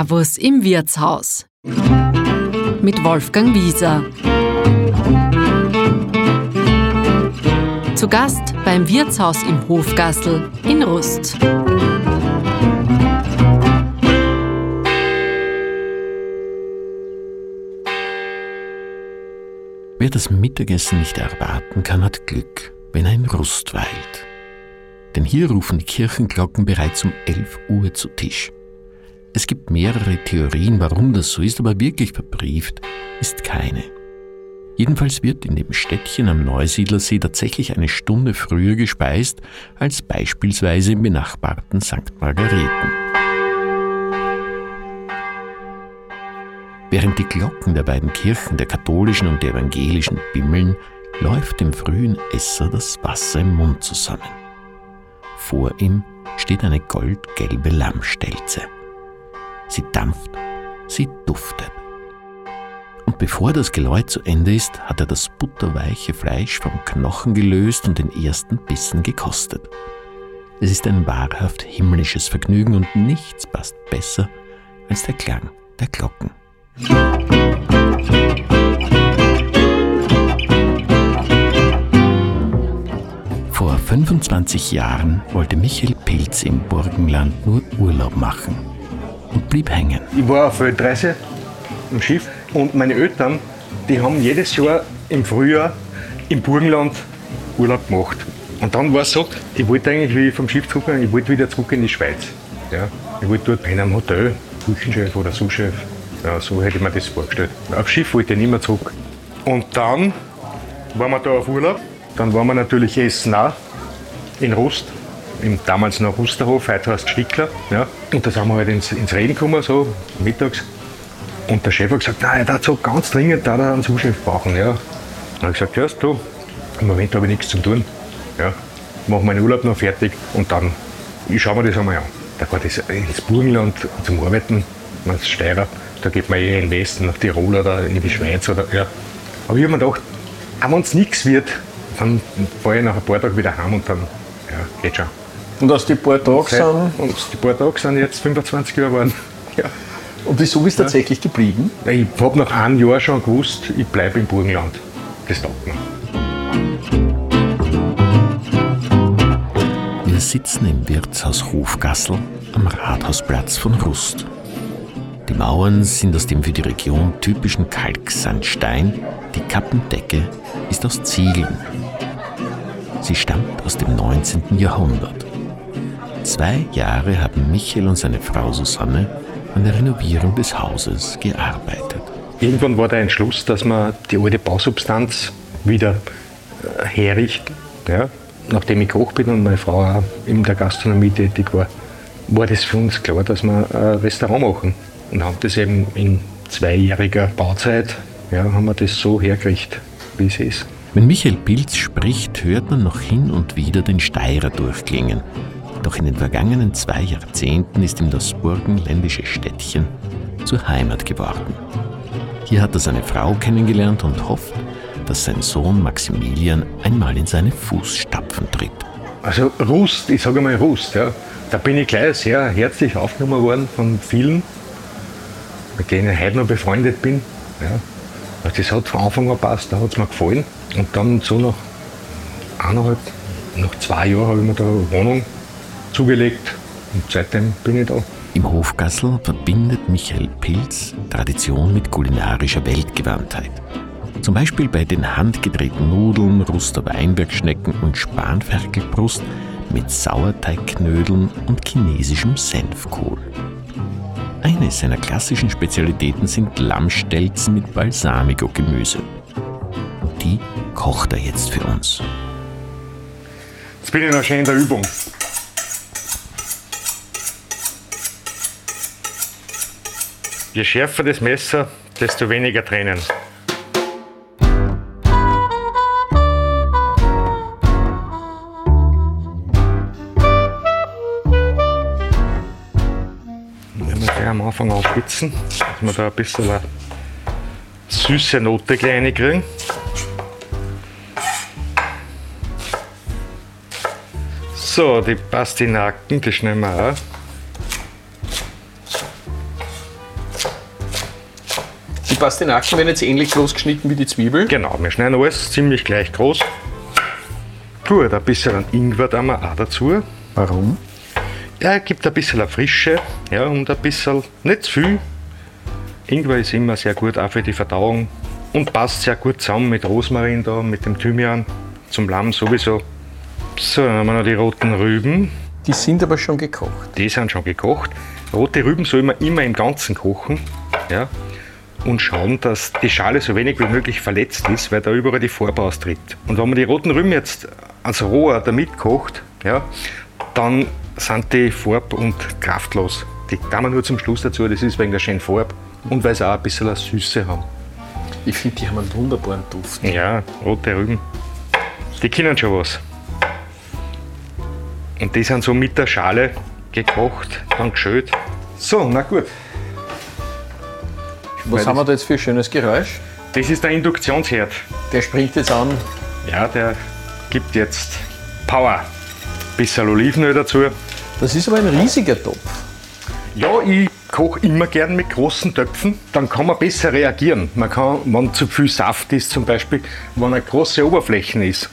Servus im Wirtshaus mit Wolfgang Wieser. Zu Gast beim Wirtshaus im Hofgassel in Rust. Wer das Mittagessen nicht erwarten kann, hat Glück, wenn er in Rust weilt. Denn hier rufen die Kirchenglocken bereits um 11 Uhr zu Tisch. Es gibt mehrere Theorien, warum das so ist, aber wirklich verbrieft ist keine. Jedenfalls wird in dem Städtchen am Neusiedlersee tatsächlich eine Stunde früher gespeist als beispielsweise im benachbarten St. Margareten. Während die Glocken der beiden Kirchen, der katholischen und der evangelischen, bimmeln, läuft dem frühen Esser das Wasser im Mund zusammen. Vor ihm steht eine goldgelbe Lammstelze. Sie dampft, sie duftet. Und bevor das Geläut zu Ende ist, hat er das butterweiche Fleisch vom Knochen gelöst und den ersten Bissen gekostet. Es ist ein wahrhaft himmlisches Vergnügen und nichts passt besser als der Klang der Glocken. Vor 25 Jahren wollte Michael Pilz im Burgenland nur Urlaub machen und blieb hängen. Ich war auf Weltreise im Schiff und meine Eltern, die haben jedes Jahr im Frühjahr im Burgenland Urlaub gemacht. Und dann war es so, ich wollte eigentlich, wie vom Schiff zurückgegangen ich wollte wieder zurück in die Schweiz. Ja. Ich wollte dort in einem Hotel, Küchenchef oder Souschef. Ja, so hätte ich mir das vorgestellt. Aufs Schiff wollte ich nicht mehr zurück. Und dann waren wir da auf Urlaub. Dann waren wir natürlich essen auch in Rust im damals noch Rusterhof, heute heißt Stickler. Ja. Und da sind wir halt ins, ins Reden gekommen, so mittags. Und der Chef hat gesagt, nein, er hat so ganz dringend da einen Zuschef brauchen. Ja. Dann habe ich gesagt, ja, du, im Moment habe ich nichts zu tun. Ja. Ich mache meinen Urlaub noch fertig und dann ich schaue mir das einmal an. Da geht es ins Burgenland zum Arbeiten, als Steirer. Da geht man eher in den Westen, nach Tirol oder in die Schweiz. Oder, ja. Aber ich habe mir gedacht, auch wenn es nichts wird, dann fahre ich nach ein paar Tagen wieder heim und dann ja, geht schon. Und aus die paar Tage sind. Und die paar Tage sind jetzt 25 Jahre geworden. Ja. Und wieso bist du tatsächlich geblieben? Ich habe nach einem Jahr schon gewusst, ich bleibe im Burgenland. Das taugt mir. Wir sitzen im Wirtshaus Hofgassel am Rathausplatz von Rust. Die Mauern sind aus dem für die Region typischen Kalksandstein, die Kappendecke ist aus Ziegeln. Sie stammt aus dem 19. Jahrhundert. Zwei Jahre haben Michael und seine Frau Susanne an der Renovierung des Hauses gearbeitet. Irgendwann war der Entschluss, dass man die alte Bausubstanz wieder äh, herrichten. Ja. Nachdem ich Koch bin und meine Frau auch in der Gastronomie tätig war, war das für uns klar, dass wir ein Restaurant machen. Und haben das eben in zweijähriger Bauzeit, ja, haben wir das so hergerichtet, wie es ist. Wenn Michael Pilz spricht, hört man noch hin und wieder den Steirer durchklingen. Doch in den vergangenen zwei Jahrzehnten ist ihm das burgenländische Städtchen zur Heimat geworden. Hier hat er seine Frau kennengelernt und hofft, dass sein Sohn Maximilian einmal in seine Fußstapfen tritt. Also Rust, ich sage mal Rust, ja. Da bin ich gleich sehr herzlich aufgenommen worden von vielen, mit denen ich heute noch befreundet bin. Ja. Also das hat von Anfang an gepasst, da hat es mir gefallen. Und dann so nach eineinhalb, nach zwei Jahren habe ich mir da eine Wohnung zugelegt und seitdem bin ich da. Im Hofgassel verbindet Michael Pilz Tradition mit kulinarischer Weltgewandtheit. Zum Beispiel bei den handgedrehten Nudeln, Ruster Weinbergschnecken und Spanferkelbrust mit Sauerteigknödeln und chinesischem Senfkohl. Eine seiner klassischen Spezialitäten sind Lammstelzen mit Balsamico-Gemüse. Und die kocht er jetzt für uns. Jetzt bin ich noch schön in der Übung. Je schärfer das Messer, desto weniger Tränen. Am Anfang aufspitzen, dass wir da ein bisschen eine süße Note gleich kriegen. So, die Pastinaken, die schneiden wir auch. Pastinaken werden jetzt ähnlich groß geschnitten wie die Zwiebel. Genau, wir schneiden alles ziemlich gleich groß. Tue da ein bisschen Ingwer da mal auch dazu. Warum? Ja, gibt ein bisschen eine Frische ja, und ein bisschen, nicht zu viel. Ingwer ist immer sehr gut, auch für die Verdauung. Und passt sehr gut zusammen mit Rosmarin da, mit dem Thymian, zum Lamm sowieso. So, dann haben wir noch die roten Rüben. Die sind aber schon gekocht. Die sind schon gekocht. Rote Rüben soll man immer im Ganzen kochen. Ja, und schauen, dass die Schale so wenig wie möglich verletzt ist, weil da überall die Farbe austritt. Und wenn man die roten Rüben jetzt als roher damit kocht, ja, dann sind die farb- und kraftlos. Die kann man nur zum Schluss dazu, das ist wegen der schönen Farbe und weil sie auch ein bisschen eine Süße haben. Ich finde, die haben einen wunderbaren Duft. Ja, rote Rüben. Die können schon was. Und die sind so mit der Schale gekocht, dann geschölt. So, na gut. Was haben wir da jetzt für ein schönes Geräusch? Das ist der Induktionsherd. Der springt jetzt an. Ja, der gibt jetzt Power. Bisschen Olivenöl dazu. Das ist aber ein riesiger Topf. Ja, ich koche immer gern mit großen Töpfen. Dann kann man besser reagieren. Man kann, wenn zu viel Saft ist zum Beispiel, wenn eine große Oberfläche ist,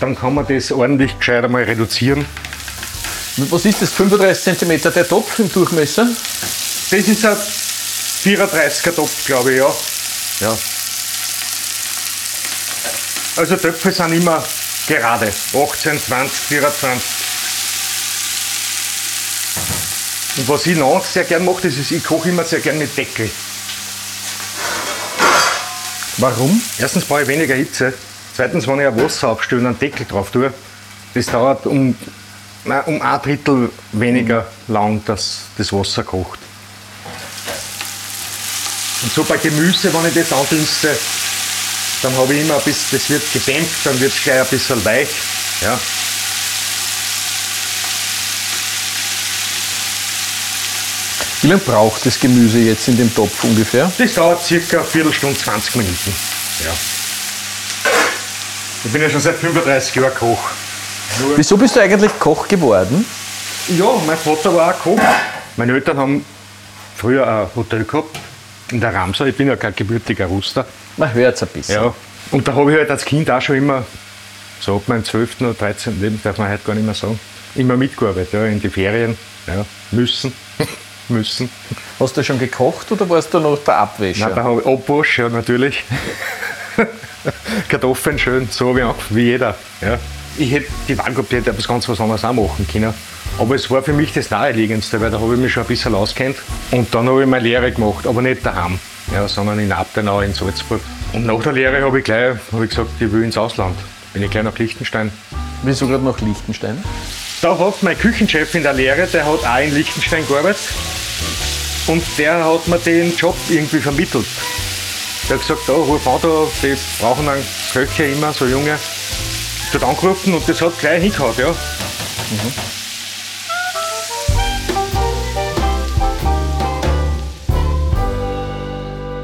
dann kann man das ordentlich gescheit einmal reduzieren. Was ist das? 35 cm der Topf im Durchmesser? Das ist ein 34er Topf, glaube ich, ja. Ja. Also Töpfe sind immer gerade. 18, 20, 24. Und was ich noch sehr gern mache, das ist, ich koche immer sehr gern mit Deckel. Warum? Erstens brauche ich weniger Hitze. Zweitens, wenn ich ein Wasser aufstelle und einen Deckel drauf tue, das dauert um, nein, um ein Drittel weniger lang, dass das Wasser kocht. Und so bei Gemüse, wenn ich das andünste, dann habe ich immer ein bisschen, das wird gedämpft, dann wird es gleich ein bisschen weich. Ja. Wie lange braucht das Gemüse jetzt in dem Topf ungefähr? Das dauert circa eine Viertelstunde, 20 Minuten. Ja. Ich bin ja schon seit 35 Jahren Koch. Wieso bist du eigentlich Koch geworden? Ja, mein Vater war auch Koch. Meine Eltern haben früher ein Hotel gehabt der Ramsau. Ich bin ja kein gebürtiger Ruster. Man hört es ein bisschen. Ja. Und da habe ich halt als Kind auch schon immer, so ab meinem 12. oder 13. Leben, darf man heute gar nicht mehr sagen, immer mitgearbeitet, ja, in die Ferien. Ja, müssen. müssen. Hast du schon gekocht oder warst du noch der Abwäscher? Nein, da habe ich Abwasch, ja, natürlich. Kartoffeln schön, so wie, auch, wie jeder. Ja. Ich hätte die Wahl gehabt, ich hätte etwas ganz was anderes auch machen können. Aber es war für mich das Naheliegendste, weil da habe ich mich schon ein bisschen auskennt. Und dann habe ich meine Lehre gemacht, aber nicht daheim, ja, sondern in Abtenau in Salzburg. Und nach der Lehre habe ich gleich habe ich gesagt, ich will ins Ausland. Bin ich gleich nach Liechtenstein. Wieso gerade nach Liechtenstein? Da hat mein Küchenchef in der Lehre, der hat auch in Liechtenstein gearbeitet. Und der hat mir den Job irgendwie vermittelt. Der hat gesagt, da, ruf an, da, die brauchen einen Köche immer, so junge. Dort angerufen und das hat gleich hingehauen, ja.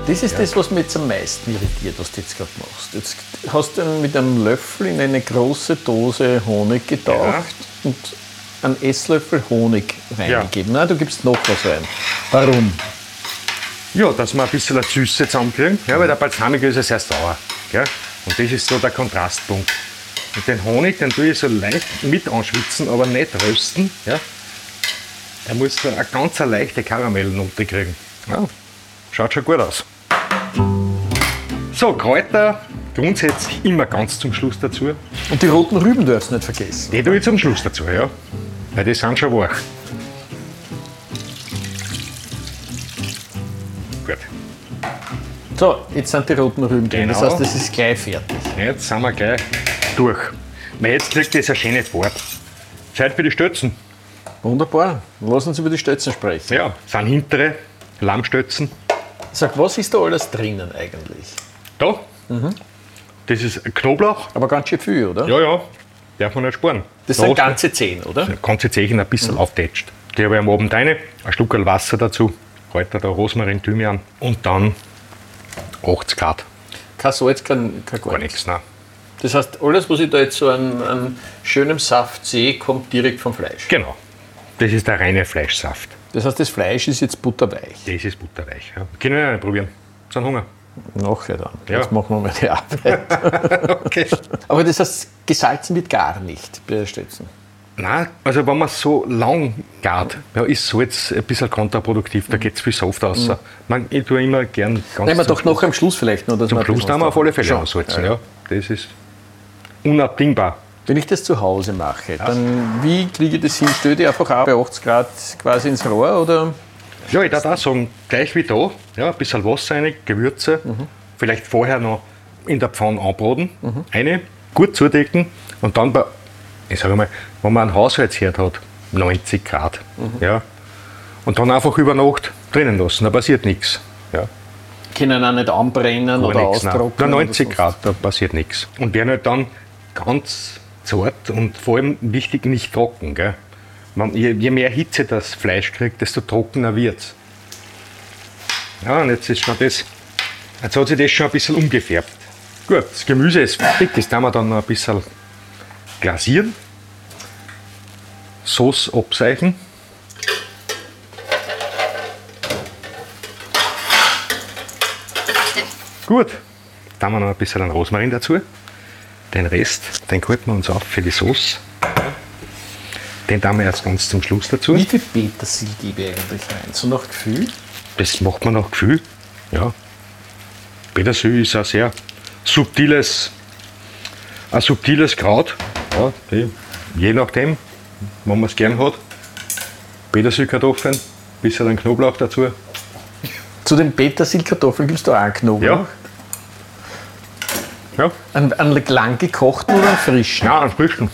Das ist das, was mich jetzt am meisten irritiert, was du jetzt gerade machst. Jetzt hast du mit einem Löffel in eine große Dose Honig getaucht und einen Esslöffel Honig reingegeben. Nein, du gibst noch was rein. Warum? Ja, dass wir ein bisschen eine Süße zusammenkriegen. Ja, weil der Balsamico ist ja sehr sauer. Gell? Und das ist so der Kontrastpunkt. Und den Honig, den tue ich so leicht mit anschwitzen, aber nicht rösten. Ja? Der muss so eine ganz leichte Karamellnote kriegen. Ja, schaut schon gut aus. So, Kräuter grundsätzlich immer ganz zum Schluss dazu. Und die roten Rüben darfst du nicht vergessen. Die tue ich zum Schluss dazu, ja. Weil die sind schon wach. Gut. So, jetzt sind die roten Rüben drin. Das Genau. heißt, das ist gleich fertig. Jetzt sind wir gleich durch. Weil jetzt kriegt das eine schöne Farbe. Zeit für die Stötzen. Wunderbar. Lass uns über die Stötzen sprechen. Ja, sind hintere Lammstötzen. Sag, was ist da alles drinnen eigentlich? Da. Das ist Knoblauch. Aber ganz schön viel, oder? Ja, ja. Darf man nicht sparen. Das Da sind ganze zehn, oder? ganze Zehen ein bisschen auftätscht. Die habe ich am Abend rein, ein Stück Wasser dazu, Kräuter da, Rosmarin, Thymian und dann 80 Grad. Kein Salz, kein, kein gar Gar nichts. nichts, nein. Das heißt, alles, was ich da jetzt so an, an schönem Saft sehe, kommt direkt vom Fleisch. Genau. Das ist der reine Fleischsaft. Das heißt, das Fleisch ist jetzt butterweich. Das ist butterweich. Ja. Können wir ja nicht probieren. Sind Hunger. Nachher dann. Ja. Jetzt machen wir mal die Arbeit. Okay. Aber das heißt, gesalzen wird gar nicht bei Stötzen. Nein, also wenn man so lang gart, ja, ist Salz ein bisschen kontraproduktiv, da geht es viel Saft raus. Man, ich tue immer gern ganz Nehmen wir doch noch am Schluss vielleicht noch. Dass Zum Schluss ein haben wir auf alle Fälle aussalzen, ja. Das ist unabdingbar. Wenn ich das zu Hause mache, dann wie kriege ich das hin? Stelle ich einfach auch bei 80 Grad quasi ins Rohr oder? Ja, ich darf auch sagen, gleich wie da, ja, ein bisschen Wasser rein, Gewürze, vielleicht vorher noch in der Pfanne anbraten, eine, gut zudecken und dann bei, ich sage mal, wenn man einen Haushaltsherd hat, 90 Grad, ja, und dann einfach über Nacht drinnen lassen, da passiert nichts. Ja. Können auch nicht anbrennen Gar oder nein. austrocknen? Na, oder 90 sonst- Grad, da passiert nichts. Und werden halt dann ganz zart und vor allem wichtig nicht trocken. Gell? Man, je, je mehr Hitze das Fleisch kriegt, desto trockener wird es. Ja, und jetzt ist schon das, jetzt hat sich das schon ein bisschen umgefärbt. Gut, das Gemüse ist fertig, das tun wir dann noch ein bisschen glasieren. Sauce abseichen. Gut, dann wir noch ein bisschen Rosmarin dazu. Den Rest, den halten wir uns auf für die Sauce. Den tun wir erst ganz zum Schluss dazu. Wie viel Petersil gebe ich eigentlich rein? So nach Gefühl? Das macht man nach Gefühl. Ja. Petersil ist ein sehr subtiles, ein subtiles Kraut. Ja, die, je nachdem, wenn man es gern hat. Petersilkartoffeln, bisschen dann Knoblauch dazu. Zu den Petersilkartoffeln gibst du auch einen Knoblauch? Ja. Ja, Einen, einen lang gekochten oder einen frischen? ja einen frischen.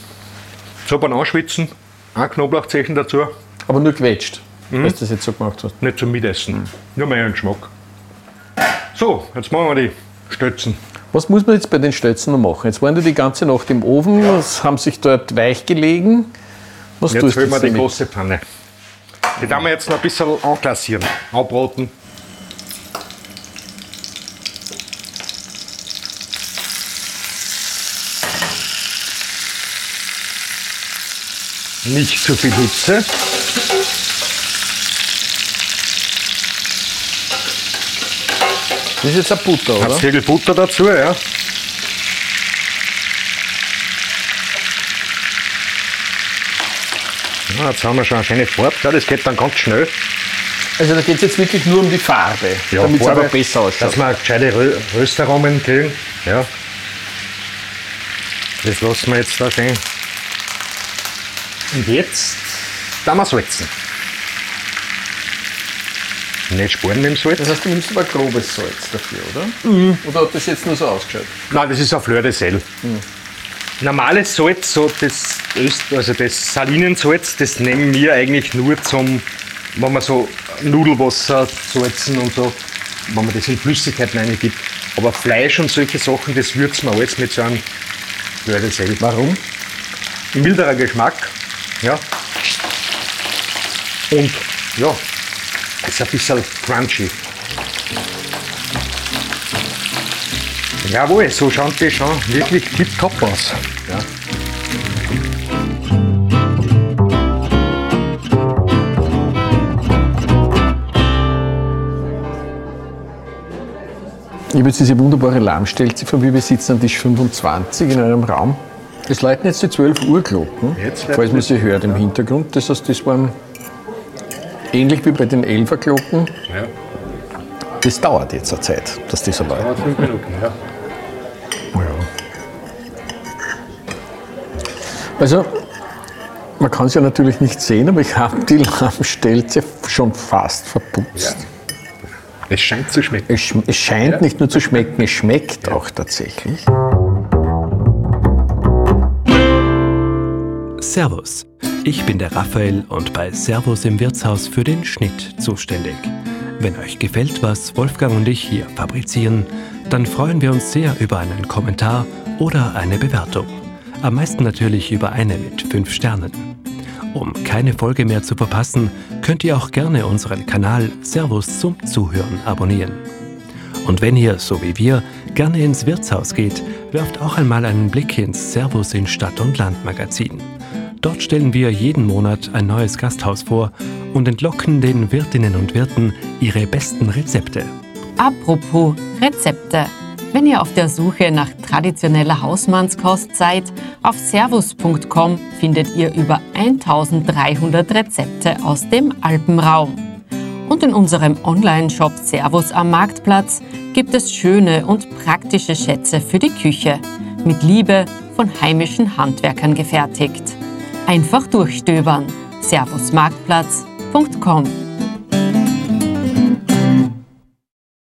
So beim Anschwitzen, ein Knoblauchzechen dazu. Aber nur gewetscht, Mhm. dass du das jetzt so gemacht hast. Nicht zum Mitessen. Nur mehr einen Geschmack. So, jetzt machen wir die Stötzen. Was muss man jetzt bei den Stötzen noch machen? Jetzt waren die die ganze Nacht im Ofen, es haben sich dort weich gelegen. Was Jetzt tust du wir jetzt die damit? große Pfanne. Die werden wir jetzt noch ein bisschen anklassieren, anbraten. Nicht zu viel Hitze. Das ist jetzt ein Butter, Ein oder? Zirkel Butter dazu, ja. Ja, jetzt haben wir schon eine schöne Farbe. Ja, das geht dann ganz schnell. Also da geht es jetzt wirklich nur um die Farbe, damit es aber besser ausschaut. Dass wir gescheite Rö Röstaromen kriegen. Ja. Das lassen wir jetzt da stehen. Und jetzt da wir salzen. Nicht sparen mit dem Salz. Das heißt, du nimmst aber grobes Salz dafür, oder? Mhm. Oder hat das jetzt nur so ausgeschaut? Nein, das ist ein Fleur de Sel. Normales Salz, so das, Öst, also das Salinensalz, das nehmen wir eigentlich nur zum, wenn man so Nudelwasser salzen und so, wenn man das in Flüssigkeiten reingibt. Aber Fleisch und solche Sachen, das würzen wir alles mit so einem Fleur de Sel. Warum? Milderer Geschmack, ja. Und ja, ist ein bisschen crunchy. Jawohl, so schaut die schon wirklich tipptopp aus. Ja. Ich habe jetzt diese wunderbare Lammstelze von mir. Wir sitzen an Tisch 25 in einem Raum. Es läuten jetzt die 12 Uhr Glocken, läuten falls man sie hört im Hintergrund. Das heißt, das waren ähnlich wie bei den 11er Glocken. Ja. Das dauert jetzt eine Zeit, dass die so läuten. fünf Minuten, ja. Also, man kann es ja natürlich nicht sehen, aber ich habe die Lammstelze schon fast verputzt. Es scheint zu schmecken. Es, schm- es scheint nicht nur zu schmecken, es schmeckt auch tatsächlich. Servus. Ich bin der Raphael und bei Servus im Wirtshaus für den Schnitt zuständig. Wenn euch gefällt, was Wolfgang und ich hier fabrizieren, dann freuen wir uns sehr über einen Kommentar oder eine Bewertung. Am meisten natürlich über eine mit 5 Sternen. Um keine Folge mehr zu verpassen, könnt ihr auch gerne unseren Kanal Servus zum Zuhören abonnieren. Und wenn ihr, so wie wir, gerne ins Wirtshaus geht, werft auch einmal einen Blick ins Servus in Stadt und Land Magazin. Dort stellen wir jeden Monat ein neues Gasthaus vor und entlocken den Wirtinnen und Wirten ihre besten Rezepte. Apropos Rezepte. Wenn ihr auf der Suche nach traditioneller Hausmannskost seid, auf servus.com findet ihr über 1300 Rezepte aus dem Alpenraum. Und in unserem Online-Shop Servus am Marktplatz gibt es schöne und praktische Schätze für die Küche, mit Liebe von heimischen Handwerkern gefertigt. Einfach durchstöbern. servusmarktplatz.com